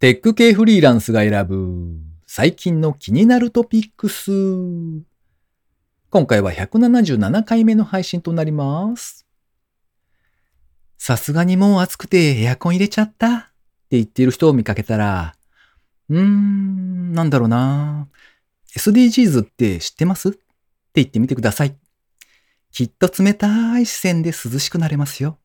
テック系フリーランスが選ぶ最近の気になるトピックス。今回は177回目の配信となります。さすがにもう暑くてエアコン入れちゃったって言っている人を見かけたら、うーん、なんだろうな。SDGs って知ってます？って言ってみてください。きっと冷たい視線で涼しくなれますよ。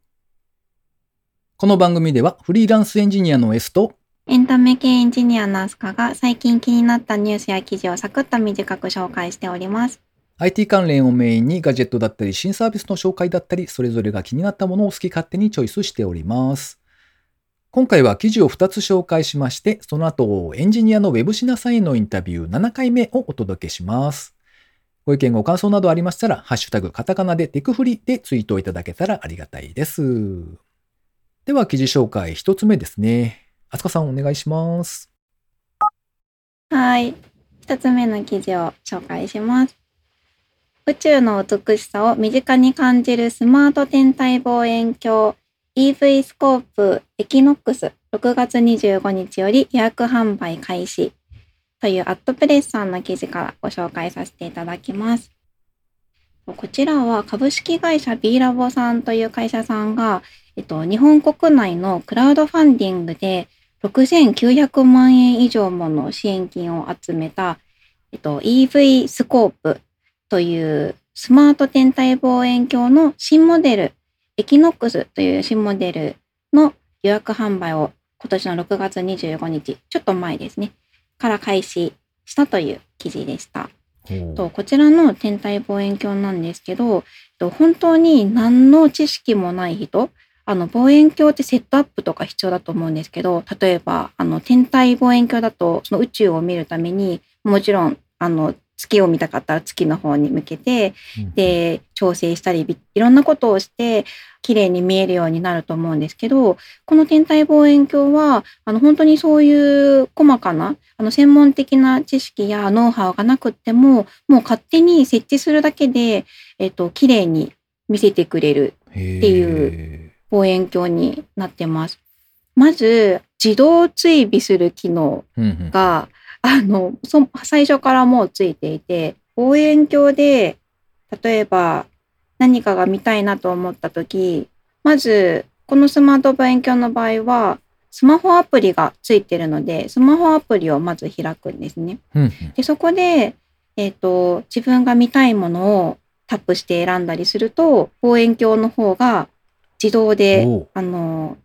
この番組ではフリーランスエンジニアの S とエンタメ系エンジニアのアスカが最近気になったニュースや記事をサクッと短く紹介しております。IT 関連をメインにガジェットだったり新サービスの紹介だったりそれぞれが気になったものを好き勝手にチョイスしております。今回は記事を2つ紹介しましてその後エンジニアのウェブシナさんへのインタビュー7回目をお届けします。ご意見ご感想などありましたらハッシュタグカタカナでテクフリでツイートいただけたらありがたいです。では記事紹介1つ目ですね。あつかさんお願いします。はい。一つ目の記事を紹介します。宇宙の美しさを身近に感じるスマート天体望遠鏡 EV スコープエキノックス6月25日より予約販売開始というアットプレスさんの記事からご紹介させていただきます。こちらは株式会社 B ラボさんという会社さんが、えっと、日本国内のクラウドファンディングで6900万円以上もの支援金を集めた、えっと、EV スコープというスマート天体望遠鏡の新モデル、エキノックスという新モデルの予約販売を今年の6月25日、ちょっと前ですね、から開始したという記事でした。とこちらの天体望遠鏡なんですけど、と本当に何の知識もない人、あの望遠鏡ってセットアップとか必要だと思うんですけど、例えばあの天体望遠鏡だとその宇宙を見るためにもちろんあの月を見たかったら月の方に向けてで調整したりいろんなことをして綺麗に見えるようになると思うんですけどこの天体望遠鏡はあの本当にそういう細かなあの専門的な知識やノウハウがなくってももう勝手に設置するだけで、えっと綺麗に見せてくれるっていう望遠鏡になってます。まず自動追尾する機能が、あのそ最初からもうついていて望遠鏡で例えば何かが見たいなと思った時まずこのスマート望遠鏡の場合はスマホアプリがついてるのでスマホアプリをまず開くんですね。でそこで、えーと、自分が見たいものをタップして選んだりすると望遠鏡の方が自動であの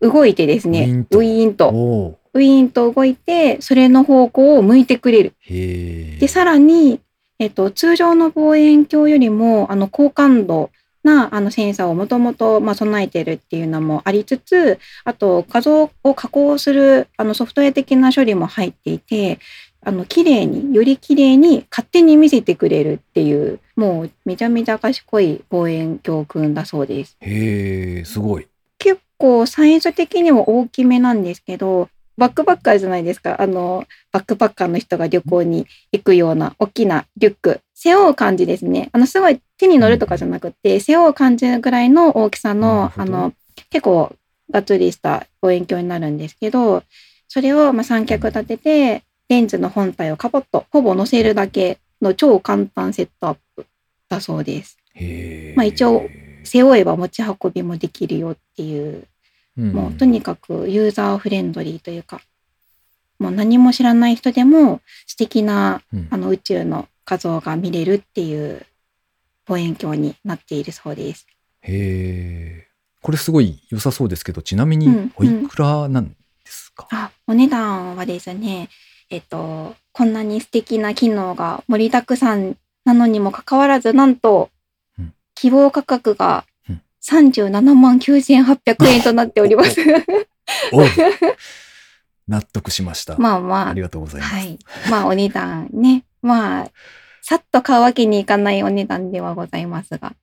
動いてですねウィーンと。ウィーンと動いてそれの方向を向いてくれる。でさらに、えっと、通常の望遠鏡よりもあの高感度なあのセンサーをもともと備えてるっていうのもありつつあと画像を加工するあのソフトウェア的な処理も入っていてあの綺麗により綺麗に勝手に見せてくれるっていうもうめちゃめちゃ賢い望遠鏡くんだそうです。へえすごい。結構サイズ的にも大きめなんですけどバックパッカーじゃないですかあのバックパッカーの人が旅行に行くような大きなリュック背負う感じですねあのすごい手に乗るとかじゃなくて、背負う感じぐらいの大きさのあの結構がっつりした望遠鏡になるんですけどそれをま三脚立ててレンズの本体をカポッとほぼ乗せるだけの超簡単セットアップだそうです。まあ、一応背負えば持ち運びもできるよっていうもうとにかくユーザーフレンドリーというかもう何も知らない人でも素敵な、うん、あの宇宙の画像が見れるっていう望遠鏡になっているそうです。へえ。これすごい良さそうですけどちなみにおいくらなんですか、うんうん、あお値段はですねえっとこんなに素敵な機能が盛りだくさんなのにもかかわらずなんと、うん、希望価格が37万9800円となっております。納得しました。まあまあ。ありがとうございます。はい。まあお値段ね。まあ、さっと買うわけにいかないお値段ではございますが。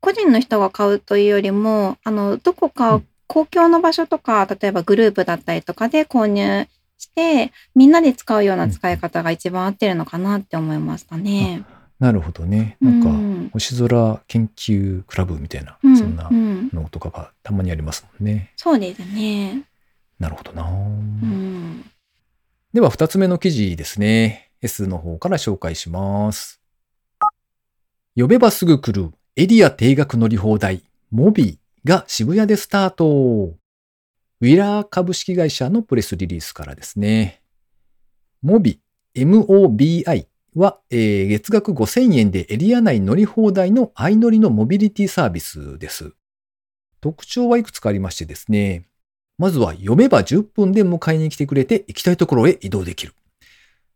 個人の人が買うというよりも、あの、どこか公共の場所とか、例えばグループだったりとかで購入して、みんなで使うような使い方が一番合ってるのかなって思いましたね。なるほどね。なんか、星空研究クラブみたいな、うんそんなのとかがたまにありますもんね。そうですね。なるほどな。うん。では、二つ目の記事ですね。S の方から紹介します。呼べばすぐ来るエリア定額乗り放題、モビーが渋谷でスタート。ウィラー株式会社のプレスリリースからですね。モビ、MOBI は、えー月額5000円でエリア内乗り放題の相乗りのモビリティサービスです。特徴はいくつかありましてですね。まずは読めば10分で迎えに来てくれて行きたいところへ移動できる。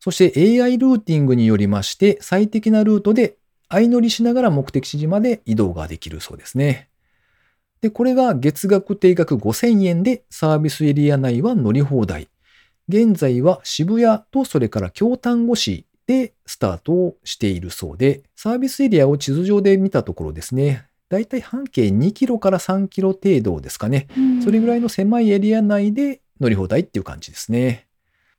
そして AI ルーティングによりまして最適なルートで相乗りしながら目的地まで移動ができるそうですね。で、これが月額定額5000円でサービスエリア内は乗り放題。現在は渋谷とそれから京丹後市でスタートをしているそうで、サービスエリアを地図上で見たところですね、だいたい半径2キロから3キロ程度ですかね。それぐらいの狭いエリア内で乗り放題っていう感じですね。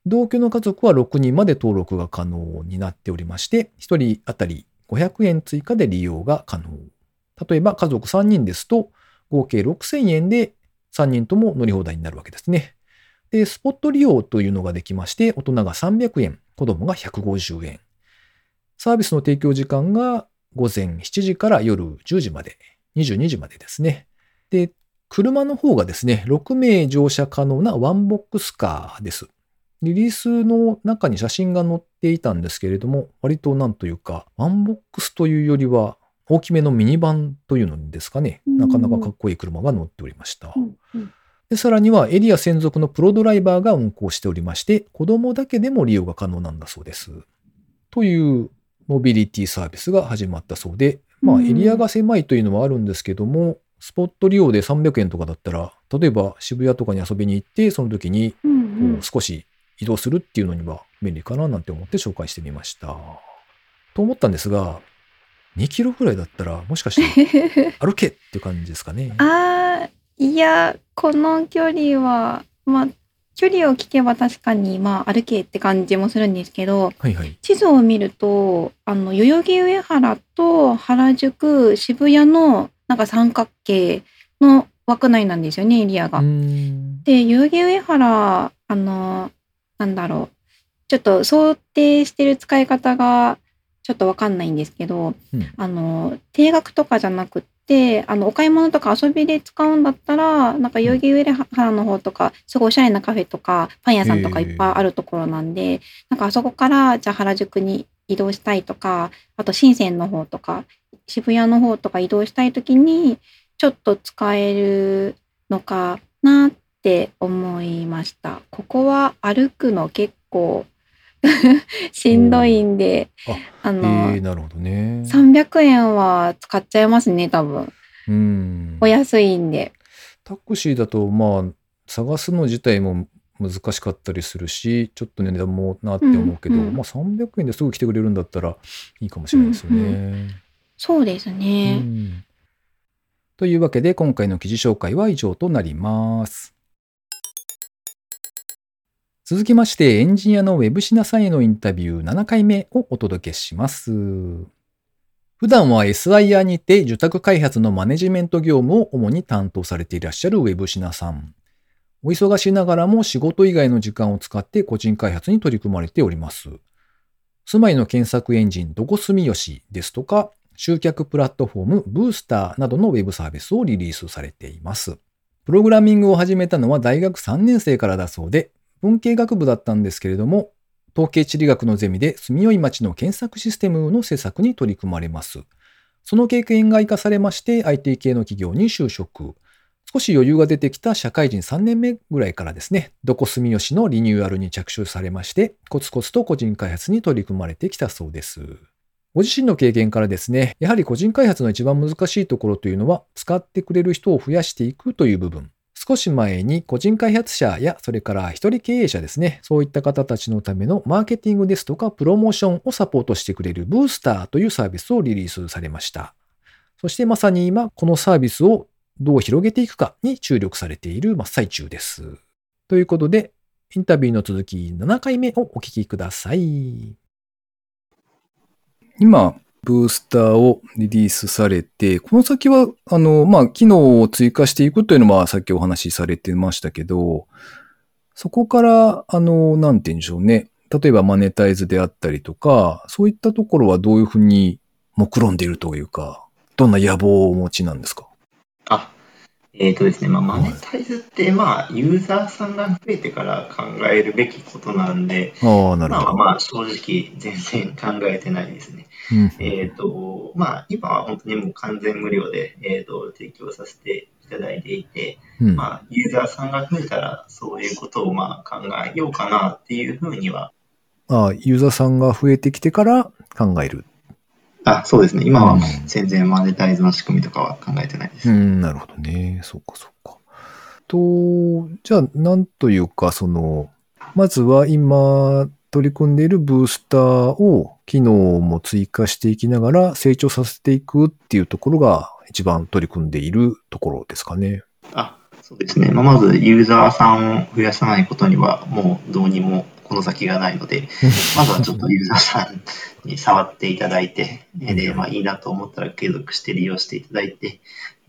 同居の家族は6人まで登録が可能になっておりまして、1人当たり500円追加で利用が可能。例えば家族3人ですと、合計6000円で3人とも乗り放題になるわけですね。で、スポット利用というのができまして、大人が300円、子供が150円。サービスの提供時間が午前7時から夜10時まで、22時までですね。で、車の方がですね、6名乗車可能なワンボックスカーです。リリースの中に写真が載っていたんですけれども、割となんというか、ワンボックスというよりは、大きめのミニバンというのですかね、なかなかかっこいい車が乗っておりました。で、さらにはエリア専属のプロドライバーが運行しておりまして、子供だけでも利用が可能なんだそうです。というモビリティサービスが始まったそうで、まあうんエリアが狭いというのはあるんですけども、スポット利用で300円とかだったら、例えば渋谷とかに遊びに行って、その時にこう少し移動するっていうのには便利かななんて思って紹介してみました。と思ったんですが、2キロぐらいだったら、もしかして 歩けっていう感じですかね。あーいやこの距離はまあ距離を聞けば確かにまあ歩けって感じもするんですけどはいはい。地図を見るとあの代々木上原と原宿渋谷のなんか三角形の枠内なんですよねエリアが。で代々木上原あのなんだろうちょっと想定してる使い方がちょっとわかんないんですけど、うんあの定額とかじゃなくってあのお買い物とか遊びで使うんだったらなんか代々木上原の方とかすごいおしゃれなカフェとかパン屋さんとかいっぱいあるところなんで、なんかあそこからじゃあ原宿に移動したいとかあと深センの方とか渋谷の方とか移動したい時にちょっと使えるのかなって思いました。ここは歩くの結構 しんどいんで、あえの、ー、なるほどね。300円は使っちゃいますね、多分。うんお。安いんで。タクシーだと、まあ、探すの自体も難しかったりするし、ちょっと値段もなって思うけど、うんうんまあ300円ですぐ来てくれるんだったらいいかもしれないですよね。うんそうですね。うんというわけで、今回の記事紹介は以上となります。続きまして、エンジニアのウェブシナさんへのインタビュー7回目をお届けします。普段は SIR にて受託開発のマネジメント業務を主に担当されていらっしゃるウェブシナさん。お忙しいながらも仕事以外の時間を使って個人開発に取り組まれております。住まいの検索エンジンどこ住みよしですとか、集客プラットフォームブースターなどのウェブサービスをリリースされています。プログラミングを始めたのは大学3年生からだそうで、文系学部だったんですけれども、統計地理学のゼミで住みよい町の検索システムの施策に取り組まれます。その経験が活かされまして IT 系の企業に就職。少し余裕が出てきた社会人3年目ぐらいからですね、どこ住吉のリニューアルに着手されまして、コツコツと個人開発に取り組まれてきたそうです。ご自身の経験からですね、やはり個人開発の一番難しいところというのは、使ってくれる人を増やしていくという部分。少し前に個人開発者やそれから一人経営者ですね、そういった方たちのためのマーケティングですとかプロモーションをサポートしてくれるブースターというサービスをリリースされました。そしてまさに今、このサービスをどう広げていくかに注力されている真っ最中です。ということで、インタビューの続き7回目をお聞きください。今、ブースターをリリースされて、この先は、あの、まあ、機能を追加していくというのは、さっきお話しされてましたけど、そこから、あの、なんて言うんでしょうね。例えばマネタイズであったりとか、そういったところはどういうふうに目論んでいるというか、どんな野望をお持ちなんですか、えっ、とですね、まあ、マネタイズって、まあ、ユーザーさんが増えてから考えるべきことなんで、ああ、なるまあ、ほど。まあ、正直、全然考えてないですね。うんえっ、と、まあ、今は本当にもう完全無料で、えっ、と、提供させていただいていて、うんまあ、ユーザーさんが増えたら、そういうことをまあ考えようかなっていうふうには、ああ、ユーザーさんが増えてきてから考える。あ、そうですね。今はうん全然マネタイズの仕組みとかは考えてないです。うん、なるほどね。そうか、そうか。と、じゃあ、なんというか、その、まずは今取り組んでいるブースターを機能も追加していきながら成長させていくっていうところが一番取り組んでいるところですかね。あ、そうですね。まあ、まず、ユーザーさんを増やさないことには、もうどうにもこの先がないので、まずはちょっとユーザーさんに触っていただいて、で、まあいいなと思ったら継続して利用していただいて、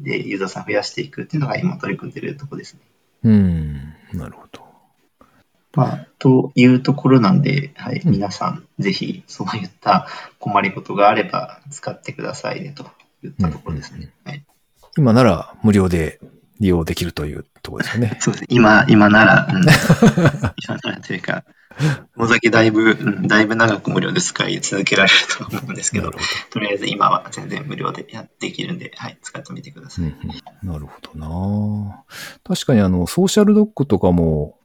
で、ユーザーさん増やしていくっていうのが今取り組んでいるところですね。うん、なるほど。まあ、というところなんで、はい、うん皆さん、ぜひそういった困りごとがあれば使ってくださいねといったところですね。はい、今なら無料で利用できるというところですよね。そうですね。今、今なら、うん、今ならというか、野崎だいぶ、うん、だいぶ長く無料で使い続けられると思うんですけどなる、ほとりあえず今は全然無料でやっていけるんで、はい、使ってみてくださど。い。うんうん、なるほどな確かにあの、ソーシャルドックとかも、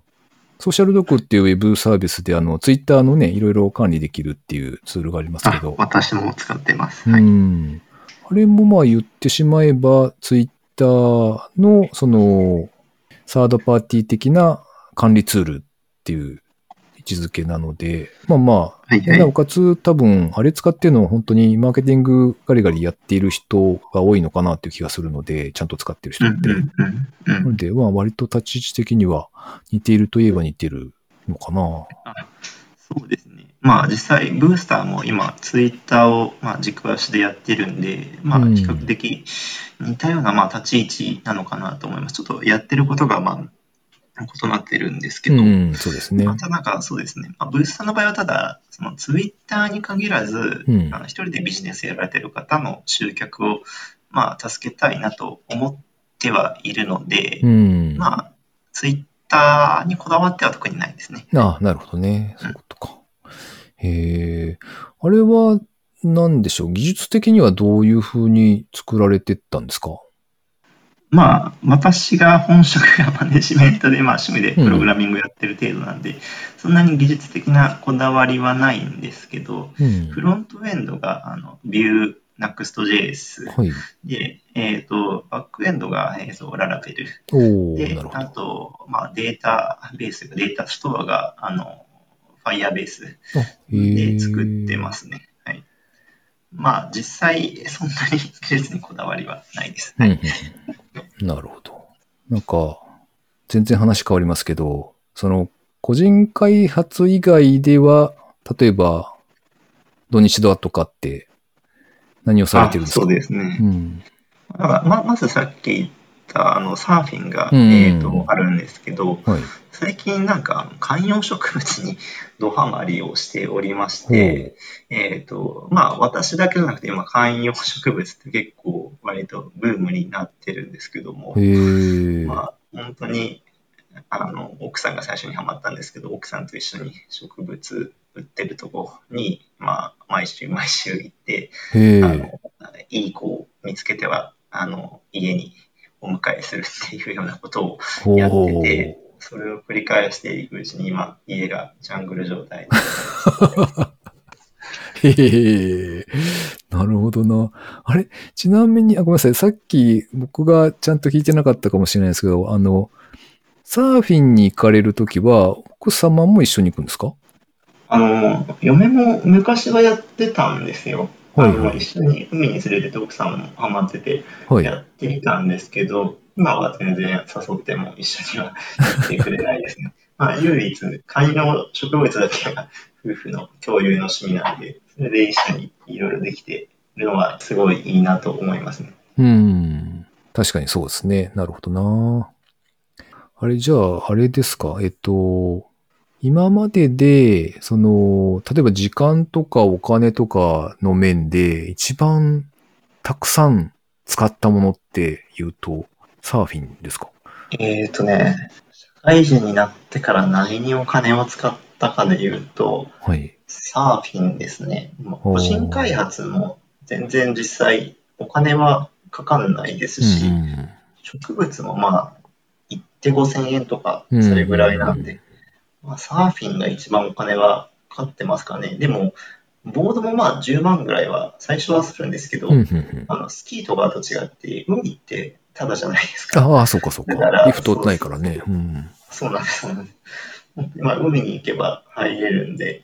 ソーシャルドックっていうウェブサービスであの、ツイッターのね、いろいろ管理できるっていうツールがありますけあど、私も使ってます。うはい。ん。あれもまあ言ってしまえば、ツイッターの、その、サードパーティー的な管理ツールっていう位置づけなので、まあまあ、はいはいなおかつ多分、あれ使ってるのは本当にマーケティングガリガリやっている人が多いのかなっていう気がするので、ちゃんと使ってる人って。なので、まあ割と立ち位置的には似ているといえば似てるのかな。そうですね。まあ実際、ブースターも今、ツイッターをまあ軸足でやってるんで、まあうん比較的似たようなまあ立ち位置なのかなと思います。ちょっとやってることがまあ異なってるんですけど、うん、そうですね。またなんかそうですね、まあ、ブースターの場合はただ、そのツイッターに限らず、うんあの一人でビジネスやられてる方の集客をまあ助けたいなと思ってはいるので、うん。まあツイッターにこだわっては特にないですね。ああ、なるほどね。そういうことか。へえ。あれは、なんでしょう？技術的にはどういうふうに作られてったんですか？まあ、私が本職がマネジメントで、まあ、趣味でプログラミングやってる程度なんで、そんなに技術的なこだわりはないんですけど、うん。フロントエンドが、あの、Vue、Next.js はい。で、えっ、と、バックエンドが、えー、とララベル。であど。と、まあ、データベース、データストアが、あの、Firebase で作ってますね。はい。まあ、実際、そんなに技術にこだわりはないです。うんはい。うん。なるほど。なんか、全然話変わりますけど、その、個人開発以外では、例えば、土日ドアとかって何をされてるんですか？あそうですね。うん。だからままずさっき言ったあのサーフィンが、うんえー、とあるんですけど、はい。最近なんか観葉植物に ドハマりをしておりまして、えっ、と、まあ私だけじゃなくて今観葉植物って結構割とブームになってるんですけども。まあ本当にあの奥さんが最初にハマったんですけど、奥さんと一緒に植物売ってるとこに、まあ毎週毎週行って。あのいい子を見つけてはあの家にお迎えするっていうようなことをほやってて、それを繰り返していくうちに今、家がジャングル状態。へえ。なるほどな。あれ？ちなみに、あ、ごめんなさい。さっき僕がちゃんと聞いてなかったかもしれないですけど、あの、サーフィンに行かれるときは、奥様も一緒に行くんですか？あの、嫁も昔はやってたんですよ。はい一緒に海に連れてって奥さんもハマっててはい。やっていたんですけど、今は全然誘っても一緒には行ってくれないですね。まあ、唯一、観葉植物だけが夫婦の共有の趣味なんで、それで一緒にいろいろできてるのはすごいいいなと思いますね。うん。確かにそうですね。なるほどな。あれ、じゃあ、あれですか？えっと、今までで、その、例えば時間とかお金とかの面で、一番たくさん使ったものって言うと、サーフィンですか？えっ、とね、社会人になってから何にお金を使ったかで言うと、はい。サーフィンですね。個人開発も全然実際お金はかかんないですし、うんうん植物もまあ、行って5000円とか、うんそれぐらいなんで、まあ、サーフィンが一番お金はかかってますかね。でも、ボードもまあ10万ぐらいは最初はするんですけど、うんうんうんあのスキーとかと違って、海ってただじゃないですか。ああ、そうかそうかだから。リフトないからね。うん。そうなんです。そうなんですまあ、海に行けば入れるんで、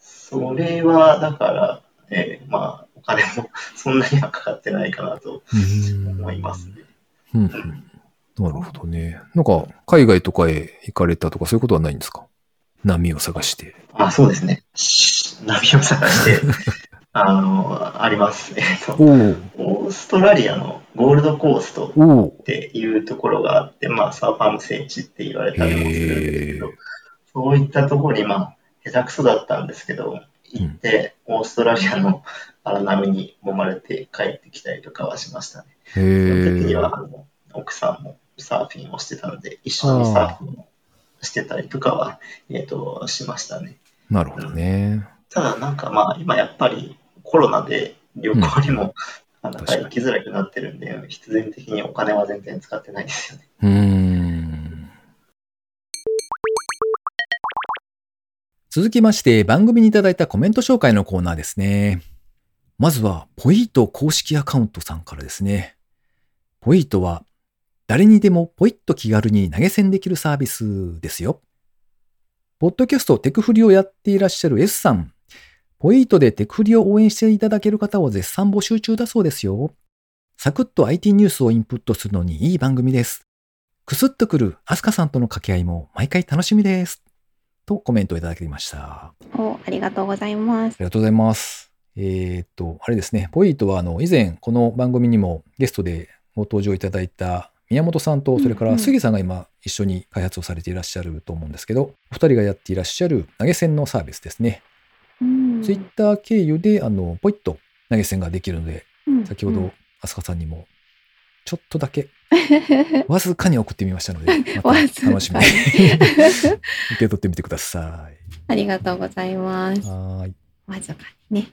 それはだから、えーまあ、お金もそんなにはかかってないかなとうん思いますね。うんうんなるほどね。なんか、海外とかへ行かれたとかそういうことはないんですか？波を探して。あ、そうですね。波を探して、あの、あります。えっと、おおオーストラリアのゴールドコーストっていうところがあって、まあ、サーファーの聖地って言われたりもするんですけどそういったところに、まあ、下手くそだったんですけど、行って、オーストラリアの荒波に揉まれて帰ってきたりとかはしましたね。へその時にえ。は、奥さんもサーフィンをしてたので、一緒にサーフィンをしてたりとかは、えっ、と、しましたね。なるほどね。ただなんかまあ今やっぱりコロナで旅行にも、なかなか行きづらくなってるんで、必然的にお金は全然使ってないですよね。うーん。続きまして、番組にいただいたコメント紹介のコーナーですね。まずは、ポイート公式アカウントさんからですね。ポイートは、誰にでもポイッと気軽に投げ銭できるサービスですよ。ポッドキャストテクフリをやっていらっしゃる S さん。ポイートでテクフリを応援していただける方を絶賛募集中だそうですよ。サクッと IT ニュースをインプットするのにいい番組です。くすっとくるアスカさんとの掛け合いも毎回楽しみです。とコメントをいただきました。あお、ありがとうございます。りがとうございます。えーっと、あれですね、ポイートはあの以前この番組にもゲストでご登場いただいた宮本さんと、それから杉さんが今一緒に開発をされていらっしゃると思うんですけど、お二人がやっていらっしゃる投げ銭のサービスですね。うんツイッター経由であのポイッと投げ銭ができるので、うん先ほど飛鳥さんにもちょっとだけ わずかに送ってみましたので、ま楽しみに 受け取ってみてください。ありがとうございます。はーい。わずかにね。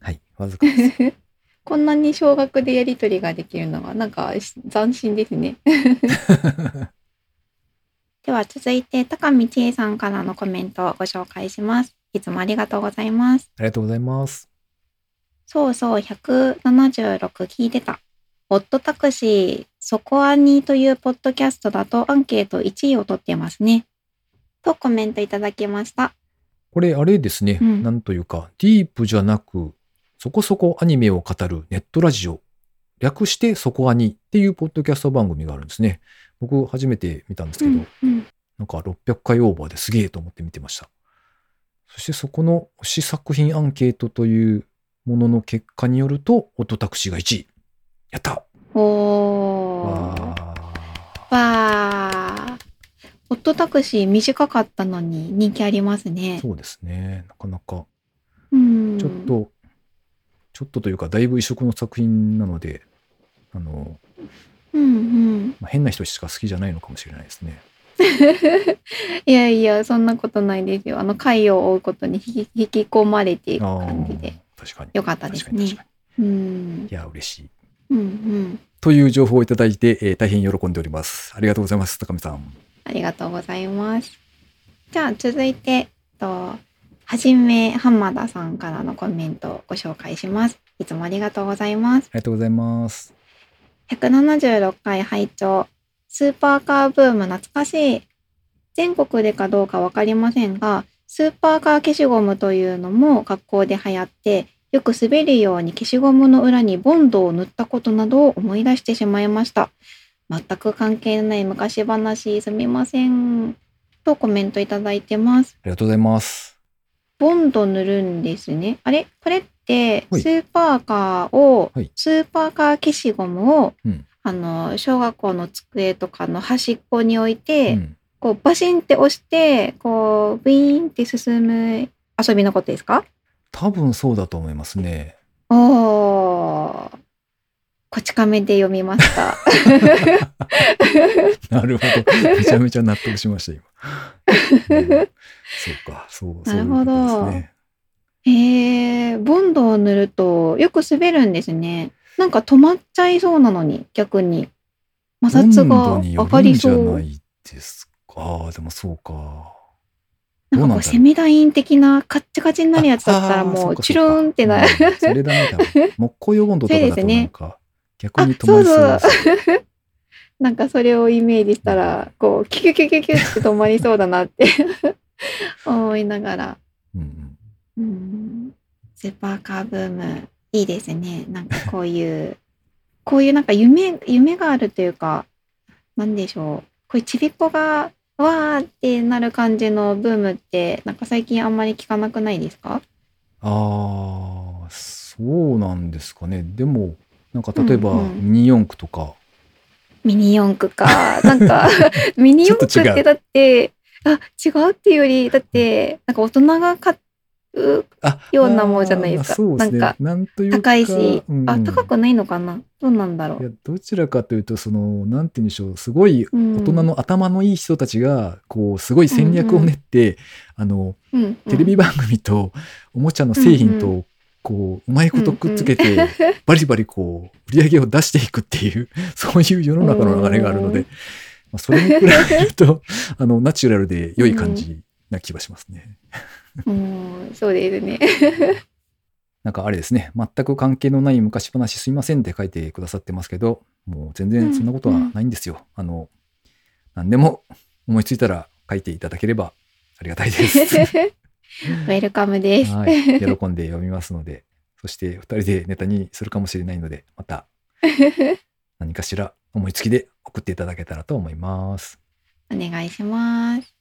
はい。わずかです。こんなに少額でやり取りができるのがなんか斬新ですね。では続いて高見千恵さんからのコメントをご紹介します。いつもありがとうございます。ありがとうございます。そうそう、176聞いてた。オットタクシー、そこアニというポッドキャストだとアンケート1位を取ってますね。とコメントいただきました。これ、あれですね。うんなんというか、ディープじゃなく、そこそこアニメを語るネットラジオ。略してそこアニっていうポッドキャスト番組があるんですね。僕初めて見たんですけど、うんうんなんか600回オーバーですげえと思って見てました。そしてそこの推し作品アンケートというものの結果によると、オットタクシーが1位。やったおー。わー。オットタクシー短かったのに人気ありますね。そうですね。なかなか、うん。ちょっと、ちょっとというか、だいぶ異色の作品なので、あの、うんうん。まあ変な人しか好きじゃないのかもしれないですね。いやいや、そんなことないですよ。あの、回を追うことに引き引き込まれていくあ感じで。あ、確かに。よかったですね。うんい。や、嬉しい。うんうん。という情報をいただいて、えー大変喜んでおります。ありがとうございます、高見さん。ありがとうございます。じゃあ続いて、と、はじめ浜田さんからのコメントをご紹介します。いつもありがとうございます。ありがとうございます。176回拝聴スーパーカーブーム懐かしい。全国でかどうかわかりませんが、スーパーカー消しゴムというのも学校で流行って、よく滑るように消しゴムの裏にボンドを塗ったことなどを思い出してしまいました。全く関係ない昔話すみません。とコメントいただいてます。ありがとうございます。ボンド塗るんですね。あれ？これって、はいスーパーカーを、はいスーパーカー消しゴムを、うんあの、小学校の机とかの端っこに置いて、うん。こうバシンって押して、こうブイーンって進む遊びのことですか？多分そうだと思いますね。おー。こち亀で読みました。なるほど。めちゃめちゃ納得しました、今。うんそうか、そう、なるほどそういうね。へえ、ボンドを塗るとよく滑るんですね。なんか止まっちゃいそうなのに、逆に。摩擦が上がりるんじゃそう。ないですか。でもそうか。なんかこう、セミダイン的なカッチカチになるやつだったらもう、チュルーンってなる。そうんそれダメだ。木工用温度とかだとなんか、逆にあ、止まそうりそうそうです。。なんかそれをイメージしたら、こう、キュキュキュキュキュって止まりそうだなって 思いながら。うんうんうんスーパーカーブーム、いいですね。なんかこういう、こういうなんか夢、夢があるというか、なんでしょう。こういうちびっこが、わーってなる感じのブームって、なんか最近あんまり聞かなくないですか？ああ、そうなんですかね。でも、なんか例えば、うんうんミニ四駆とか、ミニ四駆か。なんか、ミニ四駆ってだって、あ、違うっていうより、だって、なんか大人が買うあようなもんじゃないですか。そうですね。なんかなんというか。高いし、あ、うんうん。高くないのかな？どうなんだろいやう。どちらかというとそのなんて言うんでしょうすごいうん。大人の頭のいい人たちがこうすごい戦略を練って、あのうんうん。テレビ番組とおもちゃの製品うんとこううまいことくっつけてバリバリこう売り上げを出していくっていうそういう世の中の流れがあるので。うん、まあ、それに比べると あのナチュラルで良い感じな気はしますね。うん、そうですね。なんかあれですね、全く関係のない昔話すいませんって書いてくださってますけど、もう全然そんなことはないんですよ。あの、何でも思いついたら書いていただければありがたいです。ウェルカムです。はい、喜んで読みますので、そして二人でネタにするかもしれないので、また何かしら思いつきで送っていただけたらと思います。お願いします。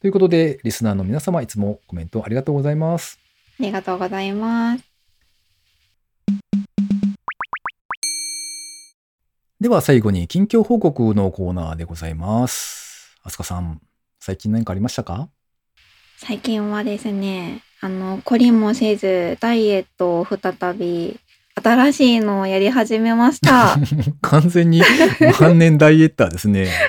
ということで、リスナーの皆様、いつもコメントありがとうございます。ありがとうございます。では最後に近況報告のコーナーでございます。あすかさん、最近何かありましたか？最近はですね、あの、懲りもせず、ダイエットを再び、新しいのをやり始めました。完全に万年ダイエッターですね。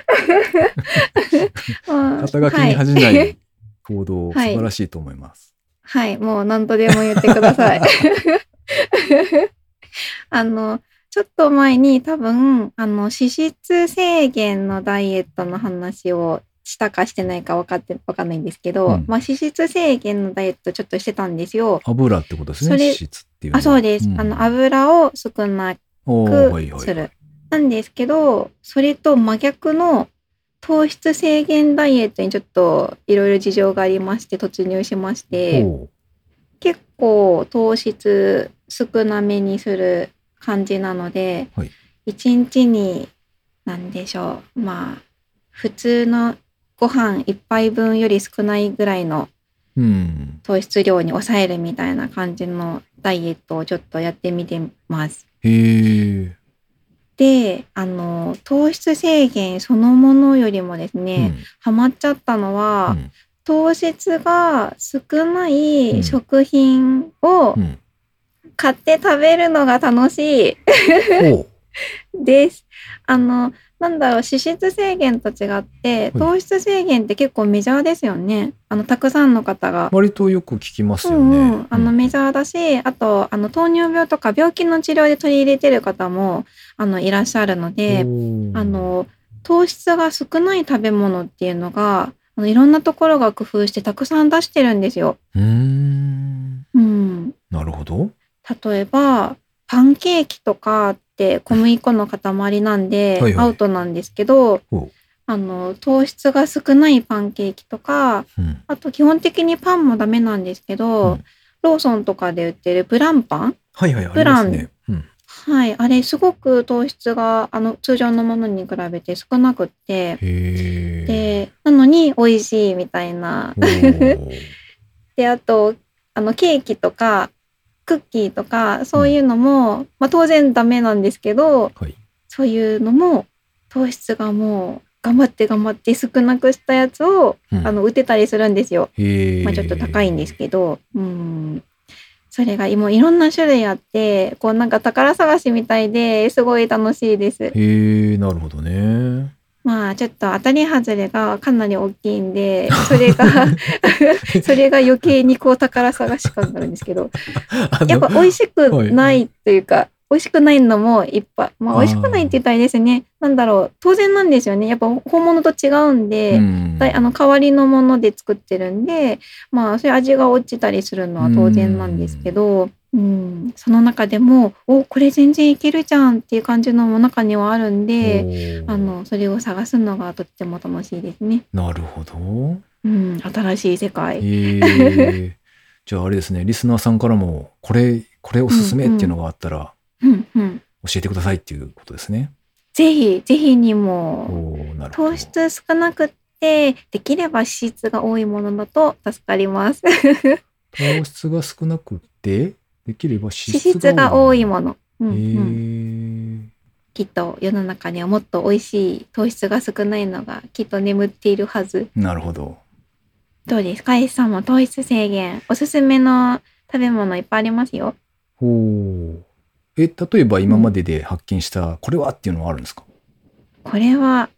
うん肩書きに恥じなはい行動、はい素晴らしいと思います。はい、もう何とでも言ってください。あの、ちょっと前に多分、あの、脂質制限のダイエットの話をしたかしてないか分かって、わかんないんですけど、うんまあ脂質制限のダイエットちょっとしてたんですよ。油ってことですね、脂質っていう。あ、そうです。んあの、油を少なくする。なんですけど、それと真逆の糖質制限ダイエットにちょっといろいろ事情がありまして突入しまして、結構糖質少なめにする感じなので、はい1日に何でしょうまあ普通のご飯1杯分より少ないぐらいのうん。糖質量に抑えるみたいな感じのダイエットをちょっとやってみてます。へえ。であの糖質制限そのものよりもですね、ハマっちゃったのうは、ん。糖質が少なうんい食品をうん。買って食べるのが楽しいおう です。あの、なんだろう、脂質制限と違って、い糖質制限って結構メジャーですよね。あの、たくさんの方が。割とよく聞きますよね。うんうん、あのうんメジャーだし、あとあの糖尿病とか病気の治療で取り入れてる方もあのいらっしゃるので、あの糖質が少ない食べ物っていうのがあのいろんなところが工夫してたくさん出してるんですよ。うーん。うん、なるほど。例えばパンケーキとかって小麦粉の塊なんではいはいアウトなんですけどあの糖質が少ないパンケーキとかうん。あと基本的にパンもダメなんですけど、うんローソンとかで売ってるブランパン？はいはい、ありプラン。うん。はいあれすごく糖質があの通常のものに比べて少なくって。でなのに美味しいみたいな であとあのケーキとかクッキーとかそういうのも、まあ、当然ダメなんですけどはい。そういうのも糖質がもう頑張って頑張って少なくしたやつを、うんあの売ってたりするんですよ。へえ。まあちょっと高いんですけど、うん。それが今いろんな種類あって、こうなんか宝探しみたいですごい楽しいです。へえ、なるほどね。まあちょっと当たり外れがかなり大きいんで、それが、それが余計にこう宝探し感があるんですけど、やっぱ美味しくないというか、美味しくないのもいっぱい。まあ美味しくないって言ったらあれですね。なんだろう。当然なんですよね。やっぱ本物と違うんで、うんあの代わりのもので作ってるんで、まあそういう味が落ちたりするのは当然なんですけど、うん、その中でも、お、これ全然いけるじゃんっていう感じのも中にはあるんで、あの、それを探すのがとっても楽しいですね。なるほど。うん、新しい世界。へえ。じゃああれですね、リスナーさんからも、これ、これおすすめっていうのがあったら、うん、うん。教えてくださいっていうことですね。ぜひ、ぜひにおも。糖質少なくって、できれば脂質が多いものだと助かります。糖質が少なくて、できれば脂質が多いもの。うんへうん、え。きっと世の中にはもっと美味しい糖質が少ないのがきっと眠っているはず。なるほど。どうですか ?S さんも糖質制限。おすすめの食べ物いっぱいありますよ。ほう。え、例えば今までで発見した、これはっていうのはあるんですか？これは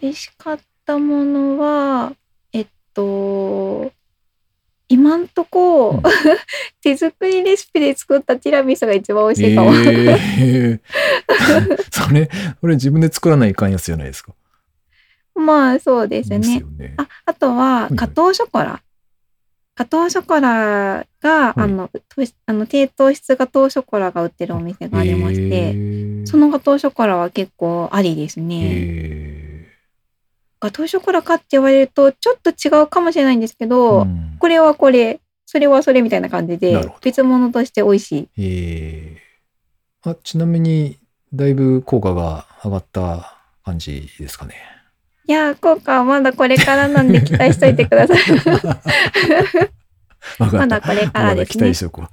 美味しかったものは、えっと、今んとこ、うん手作りレシピで作ったティラミスが一番美味しいかも。ええ それ、それ自分で作らないかんやつじゃないですか。まあそうですね。ね。ああとはいガトーショコラ。ガトーショコラが、あの糖質あの低糖質ガトーショコラが売ってるお店がありまして、てそのガトーショコラは結構ありですね。えガトーショコラかって言われるとちょっと違うかもしれないんですけえど、うんこれはこれ、それはそれみたいな感じなで別物として美味しい。ええあ、ちなみに、だいぶ効果が上がった感じですかね？いやー、効果はまだこれからなんで期待しといてください。ま。だこれかまだ期らですね。待しとくわ。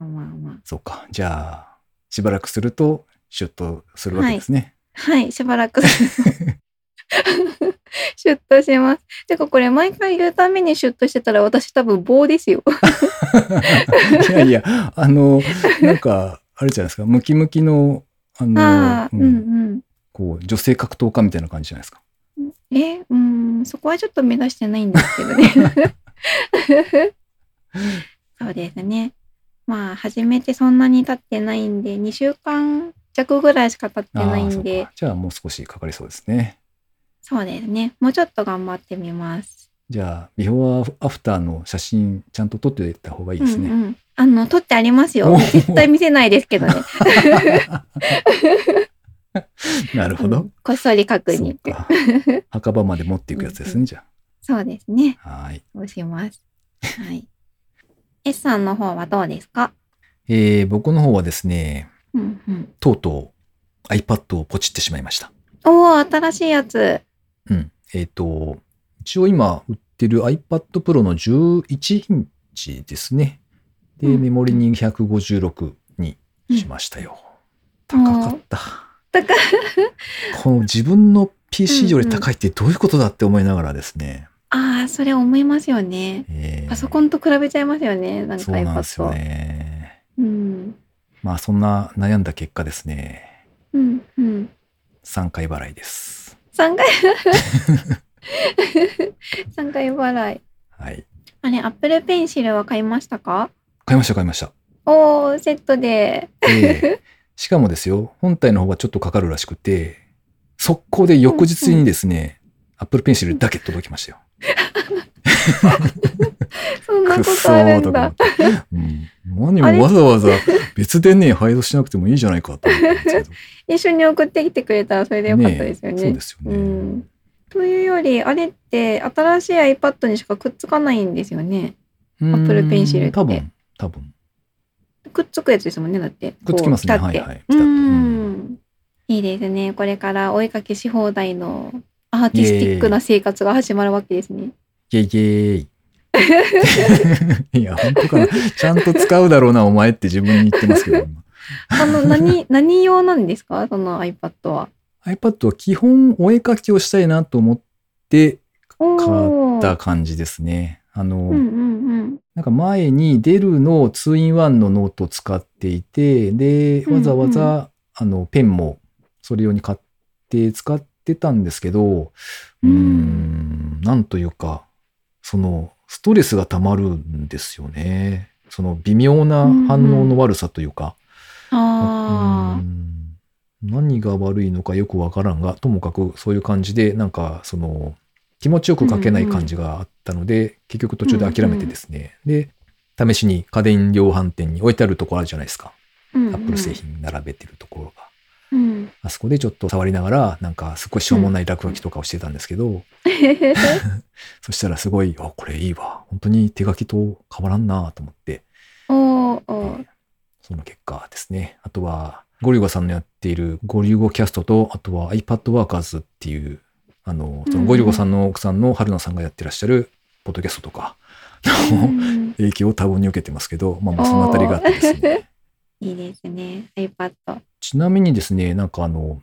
まあまあ。そうか。じゃあ、しばらくすると、シュッとするわけですね。はい、しばらく。シュッとします。てかこれ毎回言うためにシュッとしてたら私多分棒ですよ。いやいや、あの、なんか、あれじゃないですか、ムキムキの、あの、ああ、ううんんこう、女性格闘家みたいな感じじゃないですか。うん。え、うん、そこはちょっと目指してないんですけどね。そうですね。まあ、始めてそんなに経ってないんで、2週間弱ぐらいしか経ってないんでか、じゃあもう少しかかりそうですね。そうですね。もうちょっと頑張ってみます。じゃあ、ビフォーアフターの写真、ちゃんと撮っておいた方がいいですね。うんうん。あの、撮ってありますよお。絶対見せないですけどね。なるほどうん。こっそり確認。墓場まで持っていくやつですね、うんじゃそうですね。あ。はい。そうします？はい。S さんの方はどうですか？えー、僕の方はですね、うんうん。とうとう iPad をポチってしまいました。おー、新しいやつ。うん。えっ、と、一応今売ってる iPad Pro の11インチですね。で、うんメモリに256にしましたよ。高かった。高い この自分の PC より高いってどういうことだって思いながらですね。ああ、それ思いますよね。えーパソコンと比べちゃいますよね。なんかそうなんですよ iPad。ね。うん。まあそんな悩んだ結果ですね。うんうん。3回払いです。3回3回払い。はい。あれ、Apple Pencil は買いましたか？買いました買いました。おー、セットで。えーしかもですよ、本体の方がちょっとかかるらしくて、速攻で翌日にですね、Apple Pencil だけ届きましたよ。そんなことあるんだ。うん、何もわざわざ別でね、配送しなくてもいいじゃないかと思ったんですけど。一緒に送ってきてくれたらそれでよかったですよね。そうですよね。うん。というより、あれって新しい iPad にしかくっつかないんですよね。Apple Pencil って多分、多分。くっつくやつですもんね、だって。くっつきますねはいはいううんん。いいですね。これから追いかけし放題のアーティスティックな生活が始まるわけですね。イェイイェイ。いや、本当かな。ちゃんと使うだろうな、お前って自分に言ってますけど。今あの、何、何用なんですか？その iPad は。iPad は基本お絵描きをしたいなと思ってお買ーった感じですね。あの、うんうんうん。なんか前にデルの 2-in-1 のノートを使っていて、で、わざわざ、あの、ペンもそれ用に買って使ってたんですけど、うーん、なんというか、その、ストレスが溜まるんですよね。その微妙な反応の悪さというか、あうん何が悪いのかよくわからんが、ともかくそういう感じで、なんかその気持ちよく書けない感じがあったので、結局途中で諦めてですね、で、試しに家電量販店に置いてあるところあるじゃないですか。アップル製。品並べてるところが。うん。あそこでちょっと触りながら、なんかすごいしょうもない落書きとかをしてたんですけど、そしたらすごい、あ、これいいわ。本当に手書きと変わらんなと思って、おおその結果ですね。あとは、ゴリュゴさんのやっているゴリュゴキャストと、あとは iPad Workers っていう、あの、そのゴリュゴさんの奥さんの春菜さんがやってらっしゃるポッドキャストとかうのん 影響を多分に受けてますけど、まあまあそのあたりがあってですね。いいですね。iPad。ちなみにですね、なんかあの、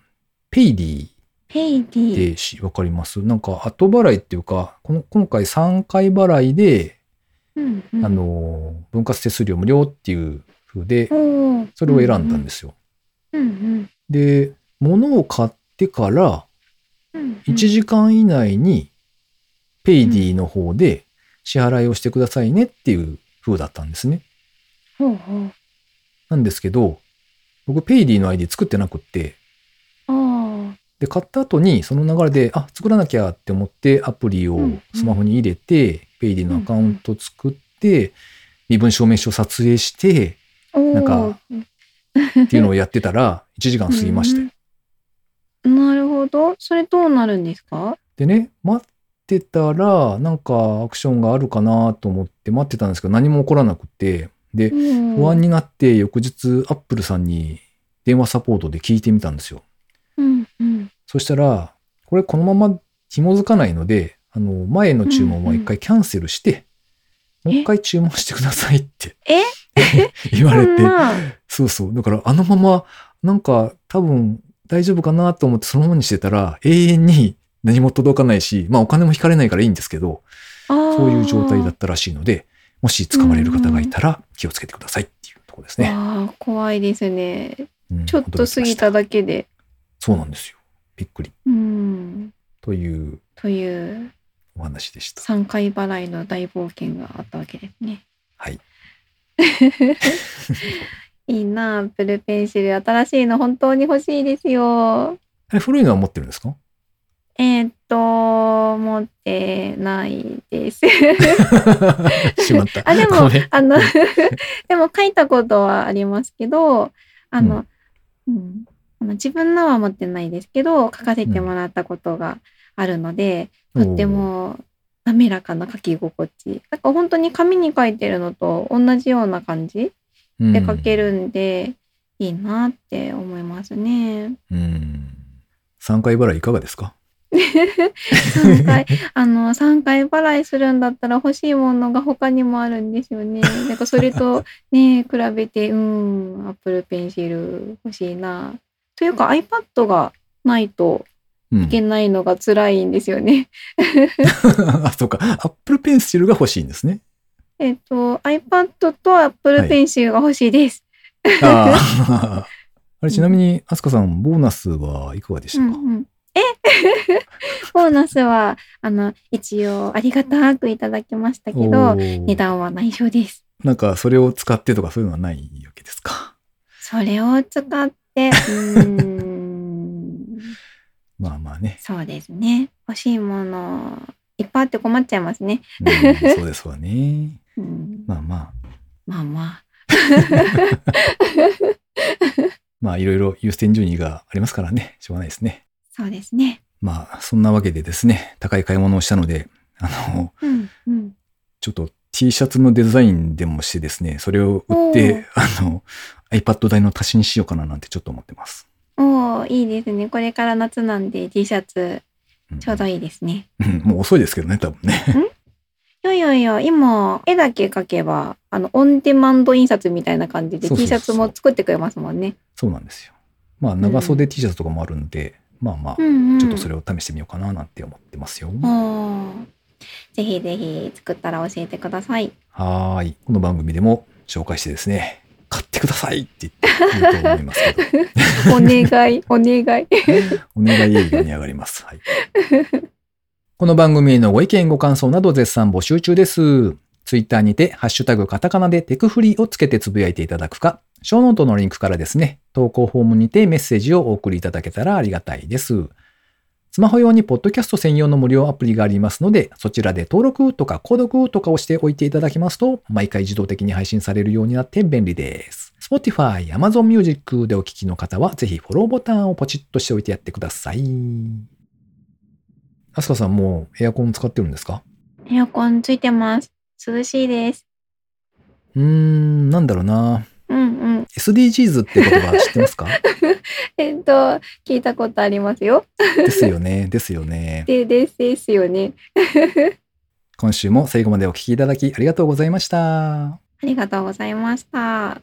ペイディペイデっィ。てしわかります？なんか後払いっていうか、この今回3回払いで、うんうんあ、の、分割手数料無料っていう風で、それを選んだんですよ。うんうん。で、物を買ってからうんうん1時間以内にペイディの方で支払いをしてくださいねっていう風だったんですね。なんですけど、僕ペイディの ID 作ってなくって。で、買った後にその流れで、あ、作らなきゃって思ってアプリをうんうんスマホに入れて、ペイディのアカウント作って、身分証明書撮影してなんかっていうのをやってたら1時間過ぎまして。うんなるほど。それどうなるんですか？でね、待ってたら、なんかアクションがあるかなと思って待ってたんですけど、何も起こらなくて、で、不不安になって翌日、アップルさんに電話サポートで聞いてみたんですよ。うんうん。そしたら、これこのまま紐づかないので、あの、前の注文は一回キャンセルして、もう一回注文してくださいってえ？言われて。そうそう。だからあのまま、なんか多分大丈夫かなと思ってそのままにしてたら、永遠に何も届かないし、まあお金も引かれないからいいんですけど、そそういう状態だったらしいので、もし使われる方がいたら気をつけてくださいっていうところですね。ああ、怖いですね。うんちょっと過ぎただけで。そうなんですよ。びっくり。うん。というというお話でした。3回払いの大冒険があったわけですね。はい。いいなあ、プルペンシル。新しいの本当に欲しいですよ。あれ古いのは持ってるんですか？えーっと、持ってないです。しまった。あ、でこもれ、あの、でも書いたことはありますけど、あの、うんあの自分のは持ってないですけど、書かせてもらったことがあるので、とっても滑らかな書き心地。なんか本当に紙に書いてるのと同じような感じうんで書けるんで、いいなって思いますね。うん。3回払いいかがですか？3回、あの、3回払いするんだったら欲しいものが他にもあるんですよね。なんかそれとね、比べて、うん、アップルペンシル欲しいな。というか iPad がないとうんいけないのが辛いんですよね。あ、そうか。アップルペンシルが欲しいんですね。えっと、iPad と Apple ペンシルが欲しいです。ああ。あれ、ちなみに、アスカさん、ボーナスはいかがでしたか、うんうん、えボーナスは、あの、一応ありがたくいただきましたけおど、ー値段は内緒です。なんか、それを使ってとかそういうのはないわけですか？それを使って、うーん、まあまあね。そうですね。欲しいもの、いっぱいあって困っちゃいますね。うん、そうですわね。うん、まあまあ。まあまあ。まあ、いろいろ優先順位がありますからね。しょうがないですね。そうですね。まあ、そんなわけでですね、高い買い物をしたので、あの、うん、うん。ちょっと T シャツのデザインでもしてですね、それを売って、あの、iPad 代の足しにしようかななんてちょっと思ってます。おーいいですね。これから夏なんで T シャツ、うんちょうどいいですね。うんもう遅いですけどね、多分ね。いやいやいや、今、絵だけ描けば、あの、オンデマンド印刷みたいな感じで T シャツも作ってくれますもんね。そうなんですよ。まあ、長袖 T シャツとかもあるんで、まあまあ、うんうん。ちょっとそれを試してみようかななんて思ってますよ。ぜひぜひ作ったら教えてください。はーい。この番組でも紹介してですね、買ってくださいって言って言うと思いますけど、お願い、お願い。お願い営業に上がります。はい。この番組へのご意見ご感想など絶賛募集中です。ツイッターにて、ハッシュタグカタカナでテクフリをつけてつぶやいていただくか、ショーノートのリンクからですね、投稿フォームにてメッセージをお送りいただけたらありがたいです。スマホ用にポッドキャスト専用の無料アプリがありますので、そちらで登録とか購読とかをしておいていただきますと、毎回自動的に配信されるようになって便利です。Spotify、Amazon Music でお聞きの方は、ぜひフォローボタンをポチッとしておいてやってください。アスカさんもうエアコン使ってるんですか？エアコンついてます。涼しいです。うーん、なんだろうな。うんうん。SDGs って言葉知ってますか？えっと、聞いたことありますよ。ですよね。ですよね。で、ですですよね。今週も最後までお聞きいただきありがとうございました。ありがとうございました。